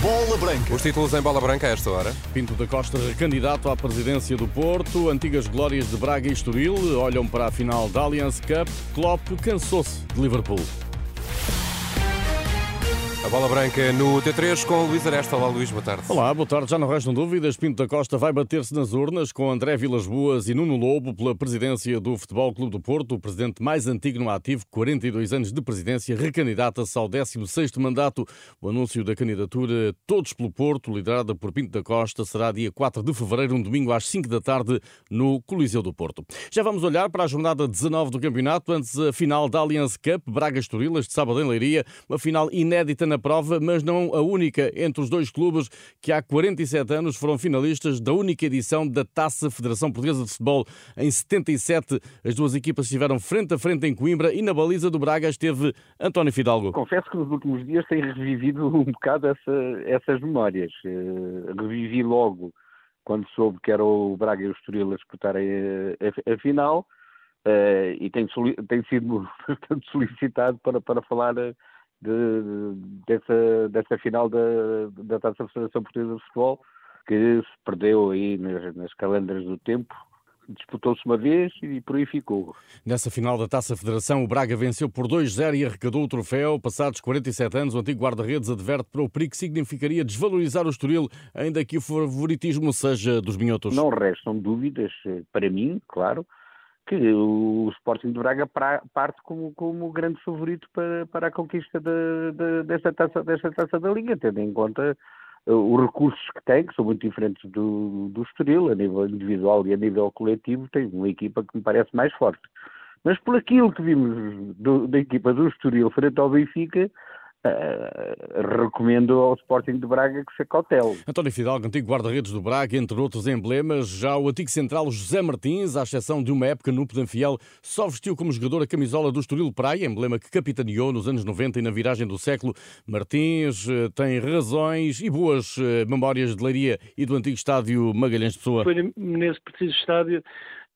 Bola Branca. Os títulos em bola branca a esta hora. Pinto da Costa, candidato à presidência do Porto, antigas glórias de Braga e Estoril olham para a final da Allianz Cup. Klopp cansou-se de Liverpool. A bola branca no T3 com Luís Aresta. Olá, Luís, boa tarde. Olá, boa tarde. Já não restam dúvidas. Pinto da Costa vai bater-se nas urnas com André Vilas Boas e Nuno Lobo pela presidência do Futebol Clube do Porto. O presidente mais antigo no ativo, 42 anos de presidência, recandidata-se ao 16º mandato. O anúncio da candidatura Todos pelo Porto, liderada por Pinto da Costa, será dia 4 de fevereiro, um domingo às 5 da tarde, no Coliseu do Porto. Já vamos olhar para a jornada 19 do campeonato, antes a final da Allianz Cup, Braga-Estoril, este sábado em Leiria. Uma final inédita na prova, mas não a única entre os dois clubes que há 47 anos foram finalistas da única edição da Taça Federação Portuguesa de Futebol. Em 77, as duas equipas estiveram frente a frente em Coimbra e na baliza do Braga esteve António Fidalgo. Confesso que nos últimos dias tenho revivido um bocado essa, essas memórias. Uh, revivi logo quando soube que era o Braga e o Estoril a disputarem a, a, a final uh, e tenho, sido bastante solicitado para, para falar de, dessa, dessa final da, da Taça da Federação Portuguesa de Futebol, que se perdeu aí nas, nas calendas do tempo, disputou-se uma vez e por aí ficou. Nessa final da Taça Federação, o Braga venceu por 2-0 e arrecadou o troféu. Passados 47 anos, o antigo guarda-redes adverte para o perigo que significaria desvalorizar o Estoril, ainda que o favoritismo seja dos minhotos. Não restam dúvidas, eh, para mim, claro, que o Sporting de Braga parte como, como grande favorito para, para a conquista de, de, desta, taça, desta taça da Liga, tendo em conta uh, os recursos que tem, que são muito diferentes do, do Estoril, a nível individual e a nível coletivo, tem uma equipa que me parece mais forte. Mas por aquilo que vimos do, da equipa do Estoril frente ao Benfica, Uh, recomendo ao Sporting de Braga que se cautele. António Fidalgo, antigo guarda-redes do Braga, entre outros emblemas, já o antigo central José Martins, à exceção de uma época no Pedanfiel, só vestiu como jogador a camisola do Estoril Praia, emblema que capitaneou nos anos 90 e na viragem do século. Martins uh, tem razões e boas uh, memórias de Leiria e do antigo estádio Magalhães de Pessoa. Foi nesse preciso estádio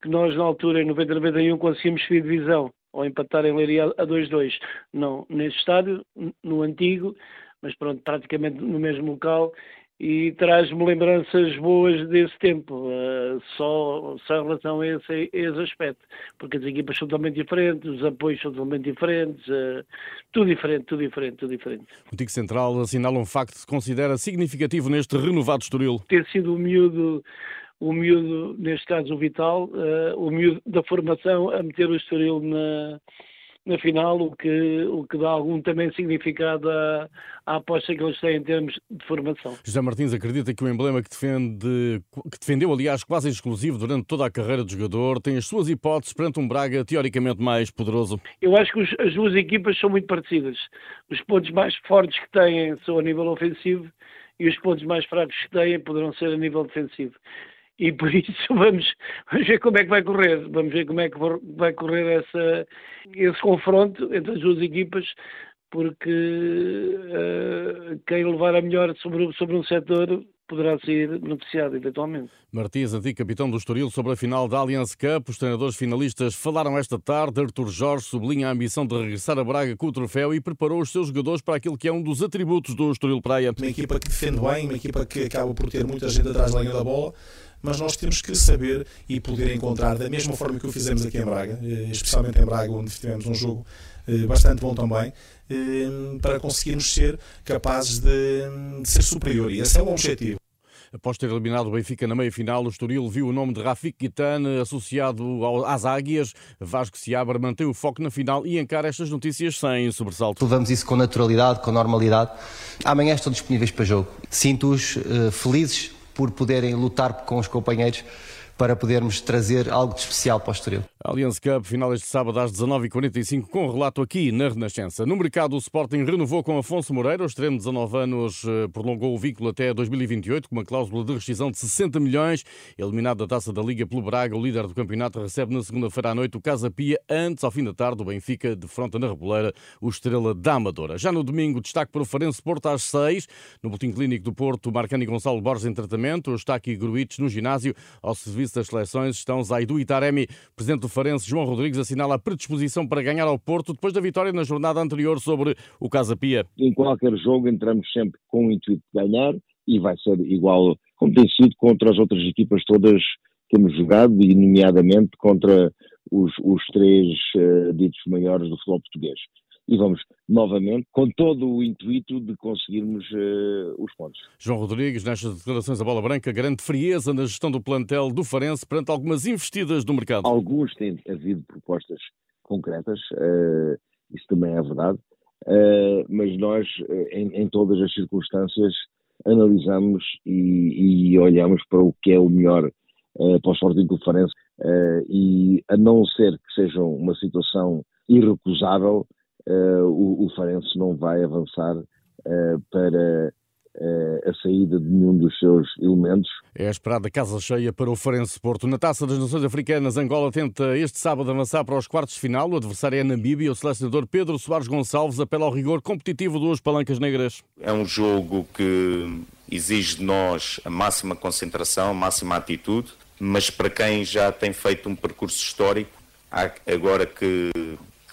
que nós, na altura, em 90-91, conseguimos subir divisão ou empatar em Leiria a 2-2. Não, nesse estádio, no antigo, mas pronto, praticamente no mesmo local, e traz-me lembranças boas desse tempo, uh, só, só em relação a esse, a esse, aspecto, porque as equipas são totalmente diferentes, os apoios são totalmente diferentes, uh, tudo diferente, tudo diferente, tudo diferente. O Tico Central assinala um facto que se considera significativo neste renovado Estoril. Ter sido o miúdo o miúdo, neste caso o Vital, uh, o miúdo da formação a meter o Estoril na, na final, o que, o que dá algum também significado à, à aposta que eles têm em termos de formação. José Martins acredita que o emblema que, defende, que defendeu, aliás, quase exclusivo durante toda a carreira do jogador, tem as suas hipóteses perante um Braga teoricamente mais poderoso? Eu acho que os, as duas equipas são muito parecidas. Os pontos mais fortes que têm são a nível ofensivo e os pontos mais fracos que têm poderão ser a nível defensivo e por isso vamos, vamos ver como é que vai correr, vamos ver como é que vai correr essa, esse confronto entre as duas equipas, porque uh, quem levar a melhor sobre, sobre um setor poderá ser beneficiado eventualmente. Martins, antigo capitão do Estoril, sobre a final da Allianz Cup. Os treinadores finalistas falaram esta tarde. Artur Jorge sublinha a ambição de regressar a Braga com o troféu e preparou os seus jogadores para aquilo que é um dos atributos do Estoril Praia. Uma equipa que defende bem, uma equipa que acaba por ter muita gente atrás da linha da bola mas nós temos que saber e poder encontrar, da mesma forma que o fizemos aqui em Braga, eh, especialmente em Braga, onde tivemos um jogo bastante bom também, eh, para conseguirmos ser capazes de, de ser superior. E esse é o objetivo. Após ter eliminado o Benfica na meia-final, o Estoril viu o nome de Rafik Guitane associado às águias. Vasco Seabra mantém o foco na final e encara estas notícias sem sobressalto. Levamos isso com naturalidade, com normalidade. Amanhã estão disponíveis para jogo. Sinto-os uh, felizes por poderem lutar com os companheiros para podermos trazer algo de especial para o Estoril. Allianz Cup, final este sábado às 19h45, com relato aqui na Renascença. No mercado, o Sporting renovou com Afonso Moreira, o extremo de 19 anos eh, prolongou o vínculo até 2028, com uma cláusula de rescisão de 60 milhões. Eliminado da taça da Liga pelo Braga, o líder do campeonato recebe na segunda-feira à noite o Casa Pia, antes, ao fim da tarde, o Benfica defronta na Reboleira o Estrela da Amadora. Já no domingo, destaque para o Farense Porto às 6, no Boletim Clínico do Porto, Marcani Gonçalo Borges em tratamento, o Estaque Gruites no ginásio, ao serviço das seleções estão Zaidu e Taremi, presidente do Farense, João Rodrigues, assinala a predisposição para ganhar ao Porto depois da vitória na jornada anterior sobre o Casa Pia. Em qualquer jogo entramos sempre com o intuito de ganhar e vai ser igual como tem sido contra as outras equipas todas que temos jogado e nomeadamente contra os, os três uh, ditos maiores do futebol português e vamos novamente com todo o intuito de conseguirmos uh, os pontos. João Rodrigues, nestas declarações da Bola Branca, garante frieza na gestão do plantel do Farense perante algumas investidas do mercado. Alguns têm havido propostas concretas, uh, isso também é verdade, uh, mas nós, em, em, todas as circunstâncias, analisamos e, e, olhamos para o que é o melhor para o Sporting do Farense e a não ser que seja uma situação irrecusável, uh, o, o Farense não vai avançar uh, para uh, a saída de nenhum dos seus elementos. É a esperada casa cheia para o Farense Porto. Na Taça das Nações Africanas, Angola tenta este sábado avançar para os quartos de final. O adversário é Namíbia. O selecionador Pedro Soares Gonçalves apela ao rigor competitivo dos palancas negras. É um jogo que exige de nós a máxima concentração, a máxima atitude, mas para quem já tem feito um percurso histórico, há agora que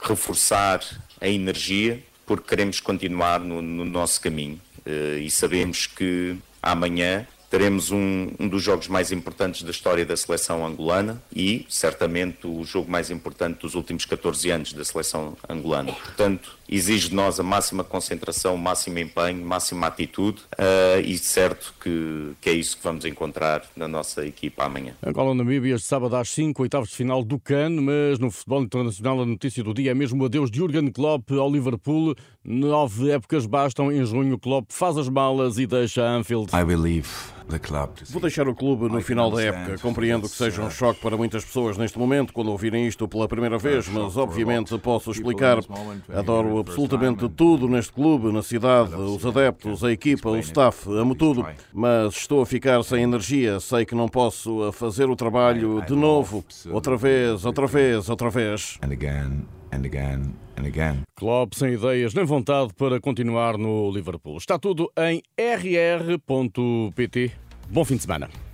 reforçar a energia, porque queremos continuar no, no nosso caminho uh, e sabemos que amanhã teremos um, um, dos jogos mais importantes da história da seleção angolana e, certamente, o jogo mais importante dos últimos 14 anos da seleção angolana. Portanto, exige de nós a máxima concentração, o máximo empenho, máxima atitude uh, e certo que, que é isso que vamos encontrar na nossa equipa amanhã. Angola Namíbia, este sábado às 5, oitavos de final do CAN, mas no futebol internacional a notícia do dia é mesmo o adeus de Jurgen Klopp ao Liverpool. Nove épocas bastam, em junho Klopp faz as malas e deixa Anfield. I believe Vou deixar o clube no final da época. Compreendo que seja um choque para muitas pessoas neste momento quando ouvirem isto pela primeira vez, mas obviamente posso explicar. Adoro absolutamente tudo neste clube, na cidade, os adeptos, a equipa, o staff, amo tudo, mas estou a ficar sem energia. Sei que não posso fazer o trabalho de novo, outra vez, outra vez, outra vez. And again, and again. Klopp sem ideias nem vontade para continuar no Liverpool. Está tudo em rr.pt. Bom fim de semana.